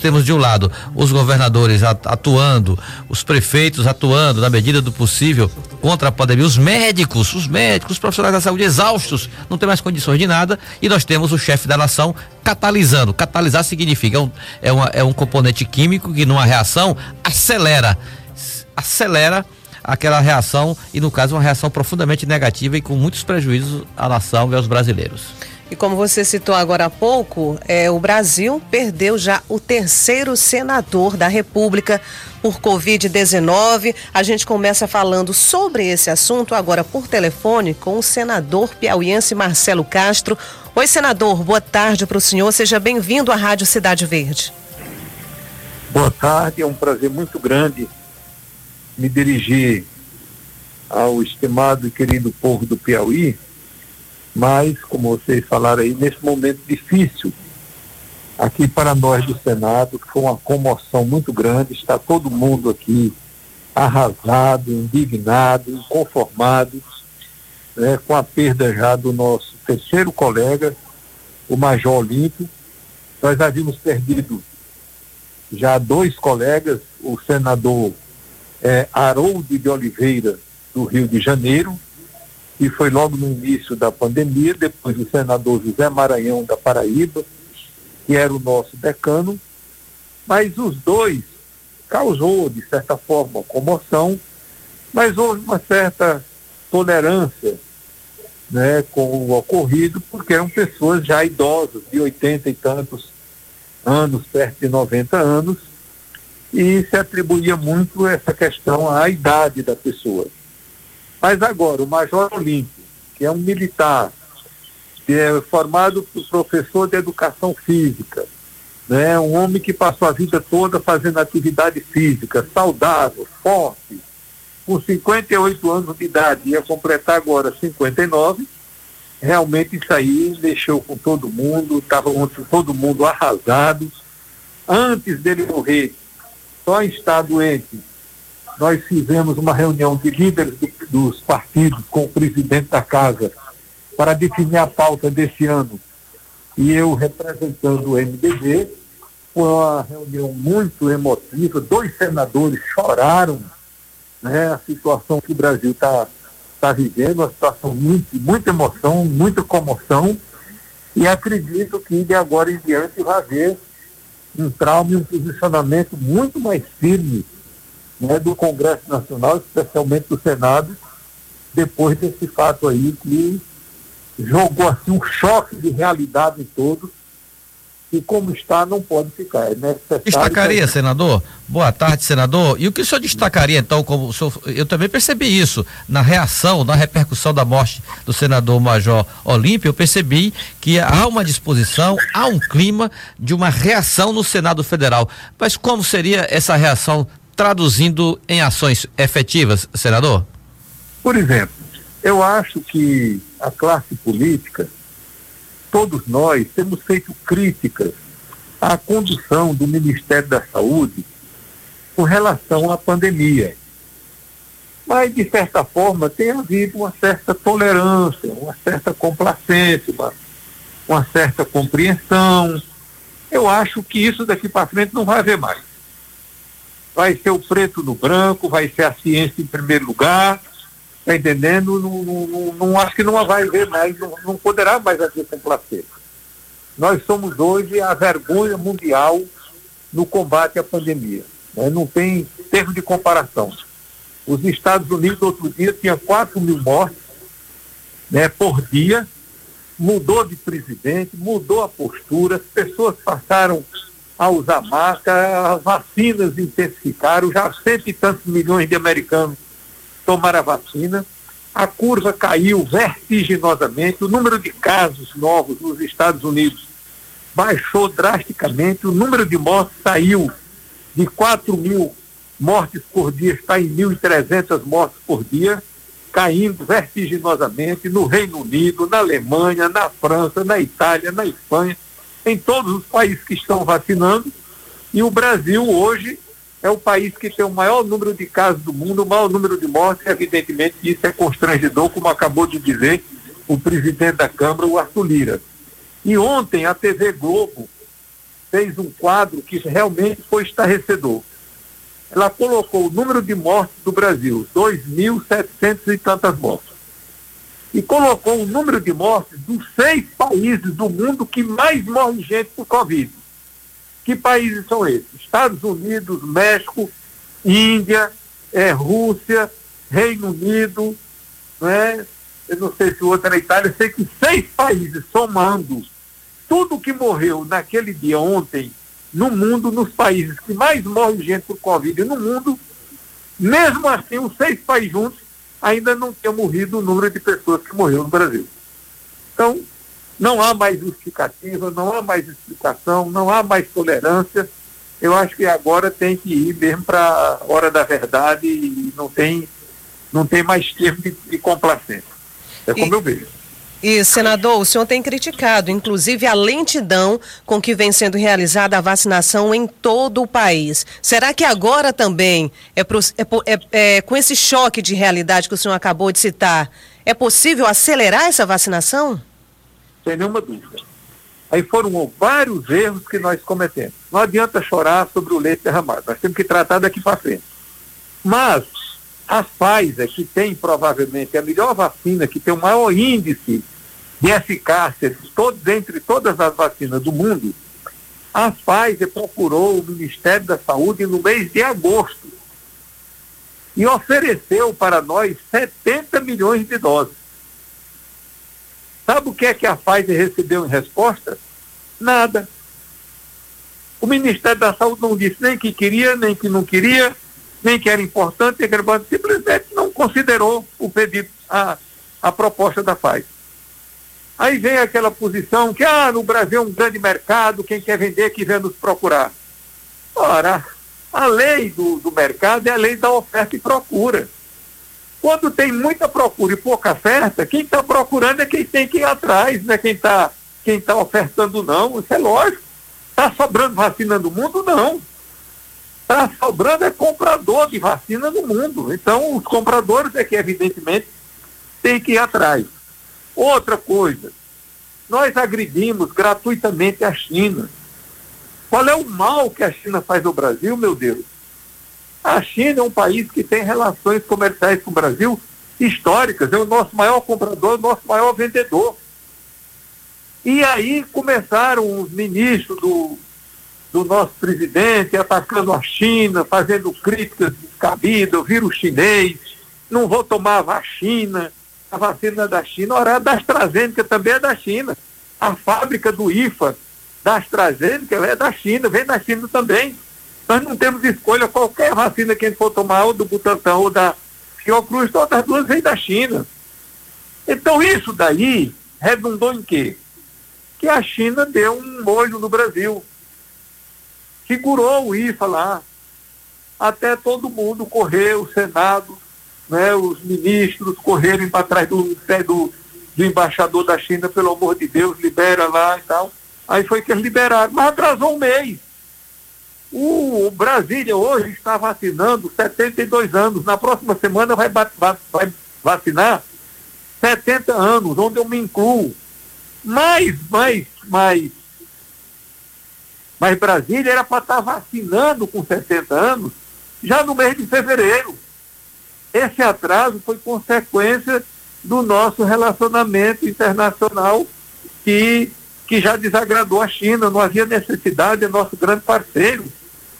temos de um lado os governadores atuando, os prefeitos atuando na medida do possível contra a pandemia, os médicos, os médicos, os profissionais da saúde exaustos, não tem mais condições de nada, e nós temos o chefe da nação catalisando. Catalisar significa é um, é, uma, é um componente químico que numa reação acelera, acelera aquela reação e no caso uma reação profundamente negativa e com muitos prejuízos à nação e aos brasileiros. E como você citou agora há pouco, é, o Brasil perdeu já o terceiro senador da República por Covid-19. A gente começa falando sobre esse assunto agora por telefone com o senador piauiense Marcelo Castro. Oi, senador, boa tarde para o senhor. Seja bem-vindo à Rádio Cidade Verde. Boa tarde, é um prazer muito grande me dirigir ao estimado e querido povo do Piauí mas, como vocês falaram aí, nesse momento difícil, aqui para nós do Senado, foi uma comoção muito grande, está todo mundo aqui arrasado, indignado, inconformado, né, com a perda já do nosso terceiro colega, o Major Olímpio. Nós havíamos perdido já dois colegas, o senador é, Haroldo de Oliveira, do Rio de Janeiro, e foi logo no início da pandemia, depois o senador José Maranhão da Paraíba, que era o nosso decano, mas os dois causou, de certa forma, comoção, mas houve uma certa tolerância né, com o ocorrido, porque eram pessoas já idosas, de 80 e tantos anos, perto de 90 anos, e se atribuía muito essa questão à idade da pessoa. Mas agora, o Major Olímpio, que é um militar, que é formado por professor de educação física, né? um homem que passou a vida toda fazendo atividade física, saudável, forte, com 58 anos de idade, ia completar agora 59, realmente isso aí mexeu com todo mundo, estava todo mundo arrasado. Antes dele morrer, só em estar doente, nós fizemos uma reunião de líderes do, dos partidos com o presidente da casa para definir a pauta desse ano. E eu, representando o MDB, foi uma reunião muito emotiva. Dois senadores choraram né, a situação que o Brasil está tá vivendo, uma situação muito, muita emoção, muita comoção. E acredito que de agora em diante vai haver um trauma e um posicionamento muito mais firme né, do Congresso Nacional, especialmente do Senado, depois desse fato aí que jogou assim um choque de realidade em todos e como está não pode ficar. É necessário destacaria, que... senador? Boa tarde, senador. E o que o senhor destacaria, então, como senhor, eu também percebi isso, na reação, na repercussão da morte do senador Major Olímpio, eu percebi que há uma disposição, há um clima de uma reação no Senado Federal. Mas como seria essa reação traduzindo em ações efetivas, senador? Por exemplo, eu acho que a classe política, todos nós, temos feito críticas à condução do Ministério da Saúde com relação à pandemia. Mas, de certa forma, tem havido uma certa tolerância, uma certa complacência, uma, uma certa compreensão. Eu acho que isso daqui para frente não vai haver mais vai ser o preto no branco, vai ser a ciência em primeiro lugar, tá entendendo? Não, não, não, acho que não vai haver mais, não, não poderá mais haver complacência. Nós somos hoje a vergonha mundial no combate à pandemia. Né? Não tem termo de comparação. Os Estados Unidos, outro dia, tinha 4 mil mortes né, por dia, mudou de presidente, mudou a postura, as pessoas passaram a usar máscara, as vacinas intensificaram, já cento e tantos milhões de americanos tomaram a vacina, a curva caiu vertiginosamente, o número de casos novos nos Estados Unidos baixou drasticamente, o número de mortes saiu de 4 mil mortes por dia, está em 1.300 mortes por dia, caindo vertiginosamente no Reino Unido, na Alemanha, na França, na Itália, na Espanha em todos os países que estão vacinando. E o Brasil hoje é o país que tem o maior número de casos do mundo, o maior número de mortes, e evidentemente isso é constrangedor, como acabou de dizer o presidente da Câmara, o Arthur Lira. E ontem a TV Globo fez um quadro que realmente foi estarrecedor. Ela colocou o número de mortes do Brasil, 2.700 e tantas mortes. E colocou o número de mortes dos seis países do mundo que mais morre gente por Covid. Que países são esses? Estados Unidos, México, Índia, é, Rússia, Reino Unido, né? eu não sei se o outro era Itália, sei que seis países somando tudo que morreu naquele dia ontem no mundo, nos países que mais morre gente por Covid no mundo, mesmo assim, os seis países juntos ainda não tinham morrido o número de pessoas que morreu no Brasil. Então, não há mais justificativa, não há mais explicação, não há mais tolerância. Eu acho que agora tem que ir mesmo para a hora da verdade e não tem, não tem mais tempo de, de complacência. É como e... eu vejo. E, senador, o senhor tem criticado, inclusive, a lentidão com que vem sendo realizada a vacinação em todo o país. Será que agora também, é, pro, é, é, é, com esse choque de realidade que o senhor acabou de citar, é possível acelerar essa vacinação? Sem nenhuma dúvida. Aí foram vários erros que nós cometemos. Não adianta chorar sobre o leite derramado, nós temos que tratar daqui para frente. Mas a Pfizer, que tem provavelmente a melhor vacina, que tem o maior índice de eficácia todos, entre todas as vacinas do mundo, a Pfizer procurou o Ministério da Saúde no mês de agosto e ofereceu para nós 70 milhões de doses. Sabe o que é que a Pfizer recebeu em resposta? Nada. O Ministério da Saúde não disse nem que queria, nem que não queria, nem que era importante, nem que simplesmente não considerou o pedido, a, a proposta da Pfizer. Aí vem aquela posição que, ah, no Brasil é um grande mercado, quem quer vender que vem nos procurar. Ora, a lei do, do mercado é a lei da oferta e procura. Quando tem muita procura e pouca oferta, quem está procurando é quem tem que ir atrás, não é quem está quem tá ofertando não, isso é lógico. Está sobrando vacina no mundo? Não. Está sobrando é comprador de vacina no mundo. Então, os compradores é que, evidentemente, têm que ir atrás. Outra coisa, nós agredimos gratuitamente a China. Qual é o mal que a China faz no Brasil, meu Deus? A China é um país que tem relações comerciais com o Brasil históricas, é o nosso maior comprador, o nosso maior vendedor. E aí começaram os ministros do do nosso presidente atacando a China, fazendo críticas descabidas, o vírus chinês, não vou tomar vacina, a vacina da China, ora, a da AstraZeneca também é da China. A fábrica do IFA da AstraZeneca é da China, vem da China também. Nós não temos escolha, qualquer vacina que a gente for tomar, ou do Butantan ou da Fiocruz, todas as duas vêm da China. Então isso daí redundou em quê? Que a China deu um molho no Brasil segurou o IFA lá, até todo mundo correr, o Senado, né, os ministros correrem para trás do, do, do embaixador da China, pelo amor de Deus, libera lá e tal. Aí foi que eles liberaram, mas atrasou um mês. O, Brasília hoje está vacinando 72 anos. Na próxima semana vai, vai vacinar 70 anos, onde eu me incluo. Mais, mais, mais mas Brasília era para estar tá vacinando com 60 anos já no mês de fevereiro. Esse atraso foi consequência do nosso relacionamento internacional que, que já desagradou a China. Não havia necessidade, é nosso grande parceiro.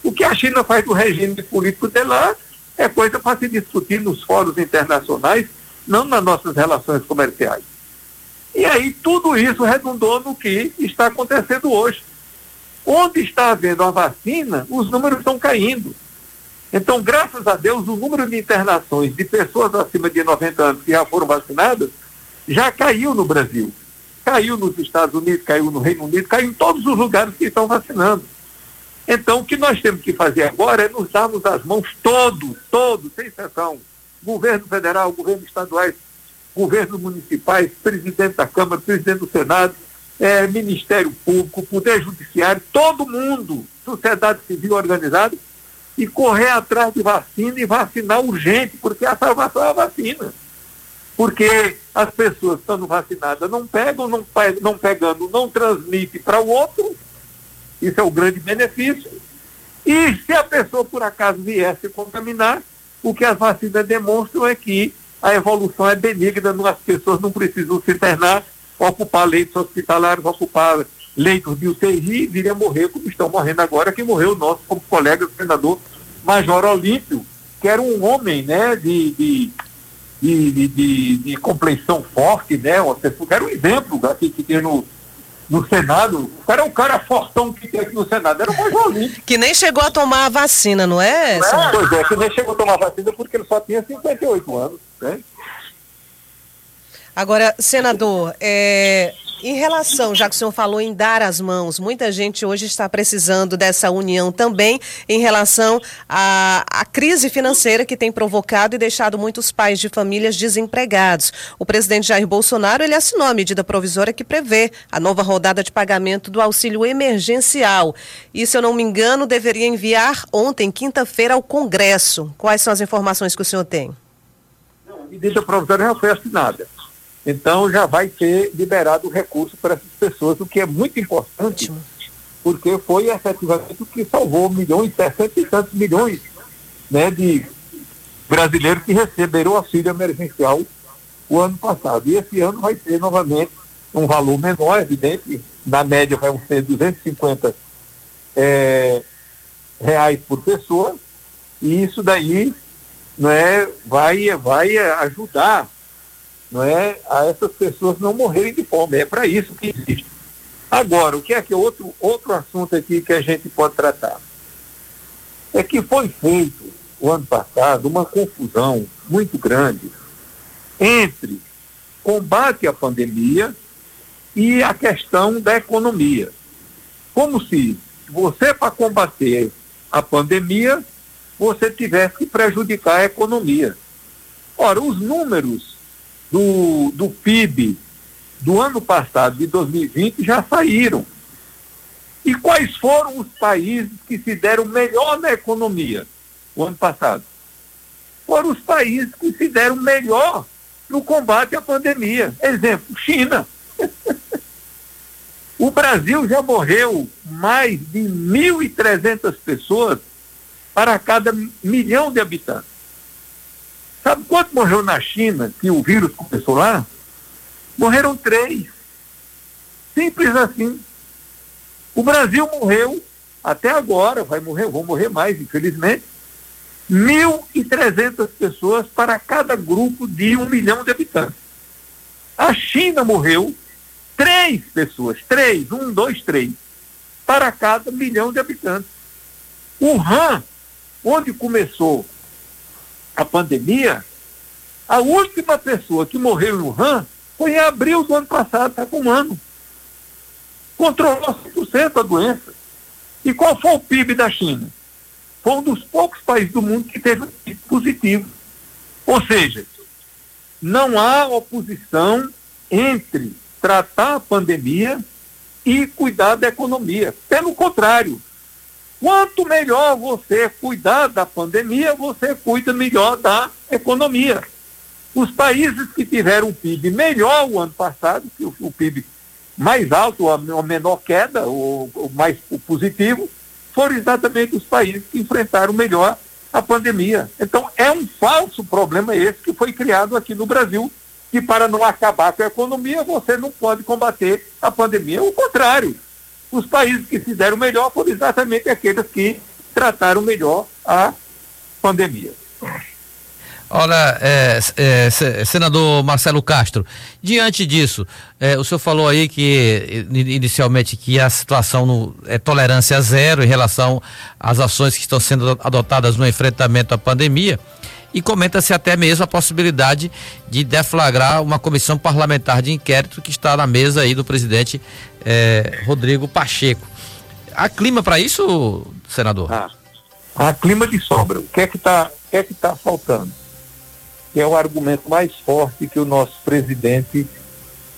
O que a China faz do regime político de lá é coisa para se discutir nos fóruns internacionais, não nas nossas relações comerciais. E aí tudo isso redundou no que está acontecendo hoje. Onde está havendo a vacina, os números estão caindo. Então, graças a Deus, o número de internações de pessoas acima de 90 anos que já foram vacinadas já caiu no Brasil. Caiu nos Estados Unidos, caiu no Reino Unido, caiu em todos os lugares que estão vacinando. Então, o que nós temos que fazer agora é nos darmos as mãos todos, todos, sem exceção. Governo federal, governo estaduais, governos municipais, presidente da Câmara, presidente do Senado, é, Ministério Público, Poder Judiciário, todo mundo, sociedade civil organizada, e correr atrás de vacina e vacinar urgente, porque a salvação é a vacina. Porque as pessoas estando vacinadas não pegam, não, não pegando, não transmite para o outro, Isso é o grande benefício. E se a pessoa por acaso vier se contaminar, o que as vacinas demonstram é que a evolução é benigna, as pessoas não precisam se internar, ocupar leitos hospitalares, ocupar leitos de UTI vir a morrer como estão morrendo agora, que morreu o nosso como colega senador Major Olímpio, que era um homem né, de, de, de, de, de forte, né, uma pessoa, era um exemplo aqui que tem no, no Senado. O cara é um cara fortão que tem aqui no Senado. Era o Major Olímpio. Que nem chegou a tomar a vacina, não é? É? Pois é, que nem chegou a tomar a vacina porque ele só tinha 58 anos. Né? Agora, senador, é, em relação, já que o senhor falou em dar as mãos, muita gente hoje está precisando dessa união também em relação à, à, crise financeira que tem provocado e deixado muitos pais de famílias desempregados. O presidente Jair Bolsonaro ele assinou a medida provisória que prevê a nova rodada de pagamento do auxílio emergencial. E, se eu não me engano, deveria enviar ontem, quinta-feira, ao Congresso. Quais são as informações que o senhor tem? Não, a medida provisória não foi assinada. Então já vai ser liberado o recurso para essas pessoas, o que é muito importante, porque foi efetivamente o que salvou milhões, 60 e tantos milhões né, de brasileiros que receberam o auxílio emergencial o ano passado. E esse ano vai ser novamente um valor menor, evidente, na média vai ser 250 é, reais por pessoa, e isso daí né, vai, vai ajudar não é, a essas pessoas não morrerem de fome. É para isso que existe. Agora, o que é que outro, outro assunto aqui que a gente pode tratar? É que foi feito o ano passado uma confusão muito grande entre combate à pandemia e a questão da economia. Como se você, para combater a pandemia, você tivesse que prejudicar a economia. Ora, os números do, do PIB do ano passado, de 2020, já saíram. E quais foram os países que se deram melhor na economia o ano passado? Foram os países que se deram melhor no combate à pandemia. Exemplo, China. o Brasil já morreu mais de 1.300 pessoas para cada milhão de habitantes. Sabe quanto morreu na China, que o vírus começou lá? Morreram três. Simples assim. O Brasil morreu, até agora, vai morrer, vão morrer mais, infelizmente, 1.300 pessoas para cada grupo de um milhão de habitantes. A China morreu três pessoas, três, um, dois, três, para cada milhão de habitantes. O Han, onde começou a pandemia, a última pessoa que morreu em Wuhan foi em abril do ano passado, está com um ano. Controlou 100% a doença. E qual foi o PIB da China? Foi um dos poucos países do mundo que teve um PIB positivo. Ou seja, não há oposição entre tratar a pandemia e cuidar da economia. Pelo contrário, Quanto melhor você cuidar da pandemia, você cuida melhor da economia. Os países que tiveram um PIB melhor o ano passado, que o, o PIB mais alto, a, a menor queda, o, o mais o positivo, foram exatamente os países que enfrentaram melhor a pandemia. Então, é um falso problema esse que foi criado aqui no Brasil, que para não acabar com a economia, você não pode combater a pandemia. O contrário, os países que se deram melhor foram exatamente aqueles que trataram melhor a pandemia. Olha, é, é, senador Marcelo Castro, diante disso, é, o senhor falou aí que inicialmente que a situação no, é tolerância zero em relação às ações que estão sendo adotadas no enfrentamento à pandemia e comenta-se até mesmo a possibilidade de deflagrar uma comissão parlamentar de inquérito que está na mesa aí do presidente eh, Rodrigo Pacheco. Há clima para isso, senador? Ah, há clima de sobra. O que é que está é que tá faltando? Que é o argumento mais forte que o nosso presidente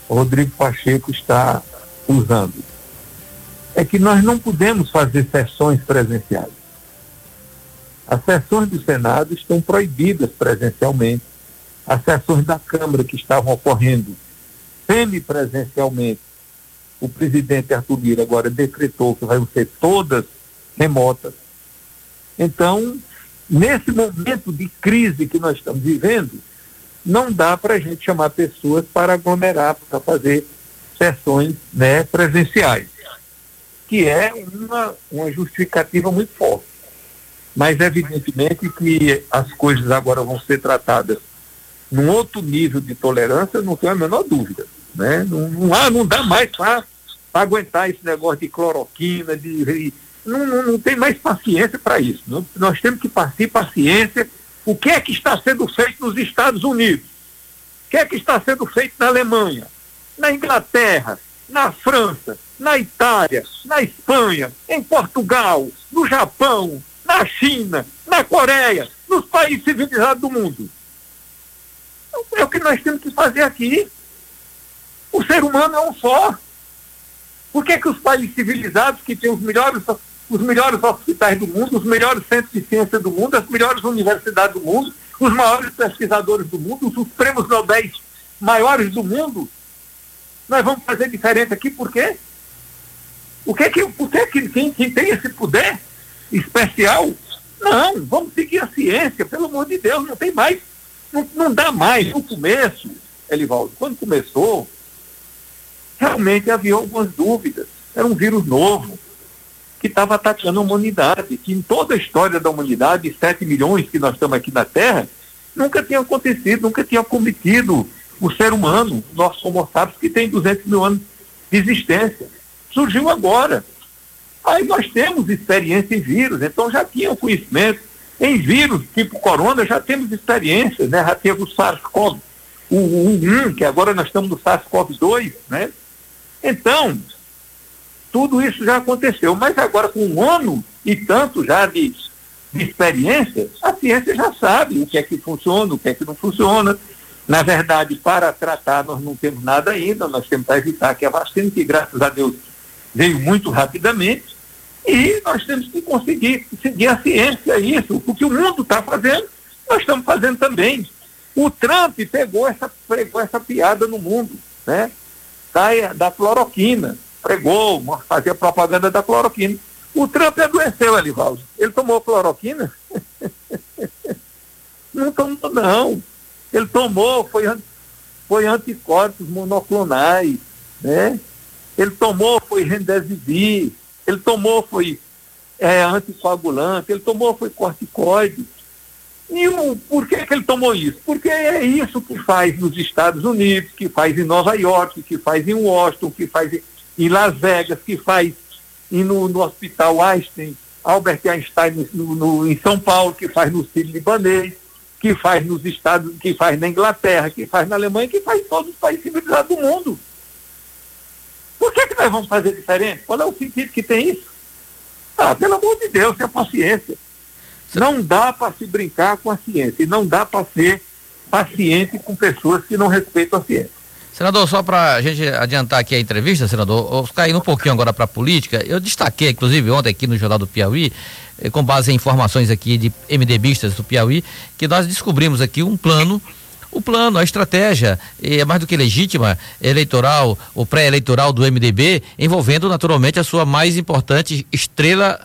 Rodrigo Pacheco está usando. É que nós não podemos fazer sessões presenciais. As sessões do Senado estão proibidas presencialmente. As sessões da Câmara que estavam ocorrendo semipresencialmente o presidente Arthur Lira agora decretou que vão ser todas remotas. Então, nesse momento de crise que nós estamos vivendo, não dá para a gente chamar pessoas para aglomerar, para fazer sessões né, presenciais, que é uma, uma justificativa muito forte. Mas, evidentemente, que as coisas agora vão ser tratadas num outro nível de tolerância, não tenho a menor dúvida. Né? Não, não, há, não dá mais para aguentar esse negócio de cloroquina, de, não, não, não tem mais paciência para isso. Não, nós temos que partir paciência. O que é que está sendo feito nos Estados Unidos? O que é que está sendo feito na Alemanha? Na Inglaterra, na França, na Itália, na Espanha, em Portugal, no Japão, na China, na Coreia, nos países civilizados do mundo. É o que nós temos que fazer aqui. O ser humano é um só. Por que, que os países civilizados, que têm os melhores, os melhores hospitais do mundo, os melhores centros de ciência do mundo, as melhores universidades do mundo, os maiores pesquisadores do mundo, os prêmios Nobel maiores do mundo, nós vamos fazer diferente aqui, por quê? O que que, por que, que quem, quem tem esse poder especial? Não, vamos seguir a ciência, pelo amor de Deus, não tem mais, não, não dá mais. No começo, Elivaldo, quando começou, realmente havia algumas dúvidas. Era um vírus novo que estava atacando a humanidade, que em toda a história da humanidade, 7 milhões que nós estamos aqui na Terra, nunca tinha acontecido, nunca tinha cometido o ser humano, nosso Homo sapiens, que tem 200 mil anos de existência. Surgiu agora. Aí nós temos experiência em vírus, então já tinha conhecimento. Em vírus, tipo corona, já temos experiência, né? Já teve o SARS-CoV, o 1, que agora nós estamos no SARS-CoV-2, né? Então, tudo isso já aconteceu, mas agora com um ano e tanto já de, de experiência, a ciência já sabe o que é que funciona, o que é que não funciona. Na verdade, para tratar, nós não temos nada ainda, nós temos para evitar que a vacina, que graças a Deus veio muito rapidamente, e nós temos que conseguir seguir a ciência, isso. O que o mundo está fazendo, nós estamos fazendo também. O Trump pegou essa, pegou essa piada no mundo, né? da, da cloroquina. Pregou, fazia propaganda da cloroquina. O Trump adoeceu, Elivaldo. Ele tomou cloroquina? não tomou, não. Ele tomou, foi, foi anticorpos monoclonais, né? Ele tomou, foi remdesivir. Ele tomou, foi é, anticoagulante. Ele tomou, foi corticoide. E o, por que, que ele tomou isso? Porque é isso que faz nos Estados Unidos, que faz em Nova York, que faz em Washington, que faz em Las Vegas, que faz no, no Hospital Einstein, Albert Einstein no, no, em São Paulo, que faz no Sírio Libanês, que faz nos Estados, que faz na Inglaterra, que faz na Alemanha, que faz em todos os países civilizados do mundo. Por que, que nós vamos fazer diferente? Qual é o sentido que tem isso? Ah, pelo amor de Deus, tenha paciência. Não dá para se brincar com a ciência e não dá para ser paciente com pessoas que não respeitam a ciência. Senador, só para a gente adiantar aqui a entrevista, senador, caindo um pouquinho agora para a política, eu destaquei, inclusive, ontem aqui no Jornal do Piauí, eh, com base em informações aqui de MDBistas do Piauí, que nós descobrimos aqui um plano o plano, a estratégia é mais do que legítima, eleitoral, o pré-eleitoral do MDB, envolvendo naturalmente a sua mais importante estrela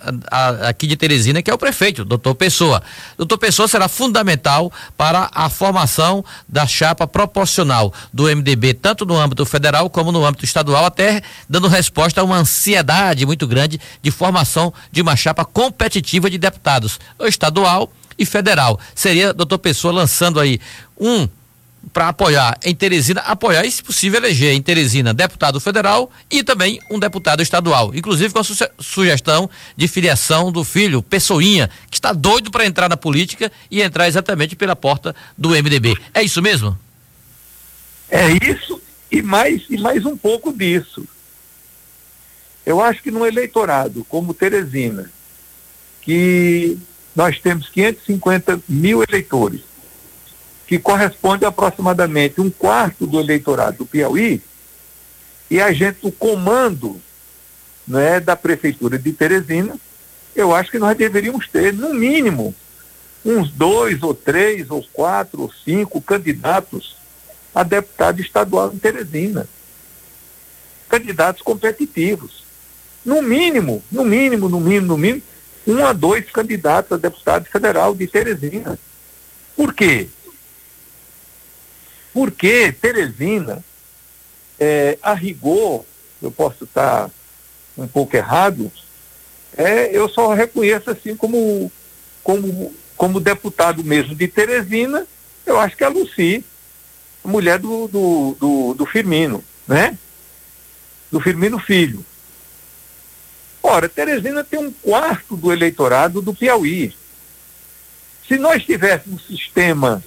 aqui de Teresina, que é o prefeito, doutor Pessoa. Doutor Pessoa será fundamental para a formação da chapa proporcional do MDB, tanto no âmbito federal como no âmbito estadual, até dando resposta a uma ansiedade muito grande de formação de uma chapa competitiva de deputados, estadual e federal. Seria, doutor Pessoa, lançando aí um para apoiar em Teresina, apoiar e, se possível, eleger em Teresina deputado federal e também um deputado estadual, inclusive com a su sugestão de filiação do filho, Pessoinha, que está doido para entrar na política e entrar exatamente pela porta do MDB. É isso mesmo? É isso e mais, e mais um pouco disso. Eu acho que num eleitorado como Teresina, que nós temos 550 mil eleitores, que corresponde a aproximadamente um quarto do eleitorado do Piauí, e a gente, o comando né, da Prefeitura de Teresina, eu acho que nós deveríamos ter, no mínimo, uns dois ou três ou quatro ou cinco candidatos a deputado estadual em Teresina. candidatos competitivos. No mínimo, no mínimo, no mínimo, no mínimo, um a dois candidatos a deputado federal de Teresina. Por quê? Porque Teresina, é, a rigor, eu posso estar um pouco errado, é, eu só reconheço assim como, como, como deputado mesmo de Teresina, eu acho que é a Luci, mulher do, do, do, do Firmino, né? Do Firmino Filho. Ora, Teresina tem um quarto do eleitorado do Piauí. Se nós tivéssemos um sistema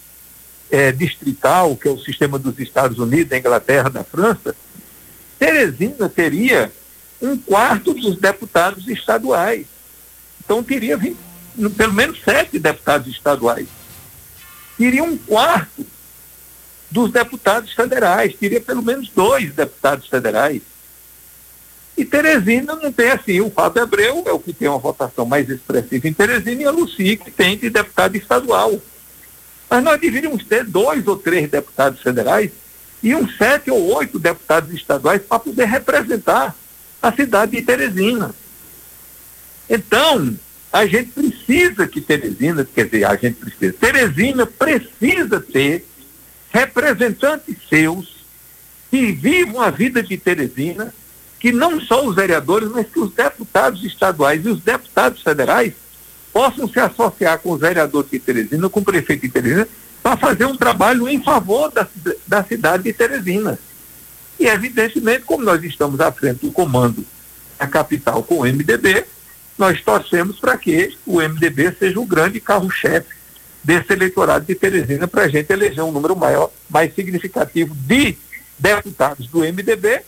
é, distrital, que é o sistema dos Estados Unidos, da Inglaterra, da França, Teresina teria um quarto dos deputados estaduais. Então teria 20, pelo menos sete deputados estaduais. Teria um quarto dos deputados federais, teria pelo menos dois deputados federais. E Teresina não tem assim, o Fábio Abreu é o que tem uma votação mais expressiva em Teresina e a Luci que tem de deputado estadual. Mas nós deveríamos ter dois ou três deputados federais e uns sete ou oito deputados estaduais para poder representar a cidade de Teresina. Então, a gente precisa que Teresina, quer dizer, a gente precisa, Teresina precisa ter representantes seus que vivam a vida de Teresina, que não só os vereadores, mas que os deputados estaduais e os deputados federais possam se associar com os vereadores de Teresina, com o prefeito de Teresina, para fazer um trabalho em favor da, da cidade de Teresina. E, evidentemente, como nós estamos à frente do comando da capital com o MDB, nós torcemos para que o MDB seja o grande carro-chefe desse eleitorado de Teresina para a gente eleger um número maior, mais significativo de deputados do MDB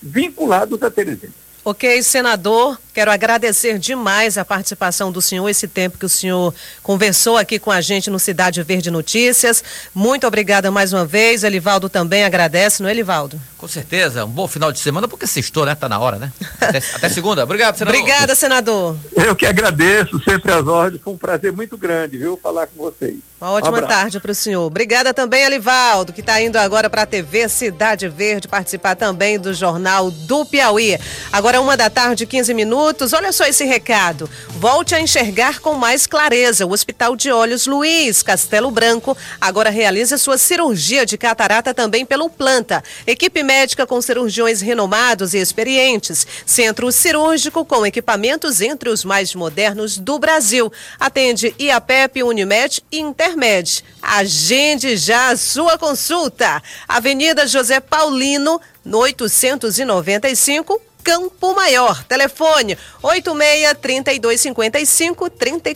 vinculados a Teresina. Ok, senador, quero agradecer demais a participação do senhor, esse tempo que o senhor conversou aqui com a gente no Cidade Verde Notícias. Muito obrigada mais uma vez. Elivaldo também agradece, não é, Elivaldo? Com certeza, um bom final de semana, porque sextou, né? Tá na hora, né? Até, até segunda. Obrigado, senador. Obrigada, senador. Eu que agradeço, sempre às ordens. Foi um prazer muito grande, viu, falar com vocês. Uma ótima um tarde para o senhor. Obrigada também, Elivaldo, que está indo agora para a TV Cidade Verde participar também do Jornal do Piauí. Agora, uma da tarde, 15 minutos. Olha só esse recado. Volte a enxergar com mais clareza. O Hospital de Olhos Luiz Castelo Branco agora realiza sua cirurgia de catarata também pelo planta. Equipe médica com cirurgiões renomados e experientes. Centro cirúrgico com equipamentos entre os mais modernos do Brasil. Atende IAPEP, Unimed e Inter Intermed. Agende já a sua consulta. Avenida José Paulino, no 895, Campo Maior. Telefone 86 3255 34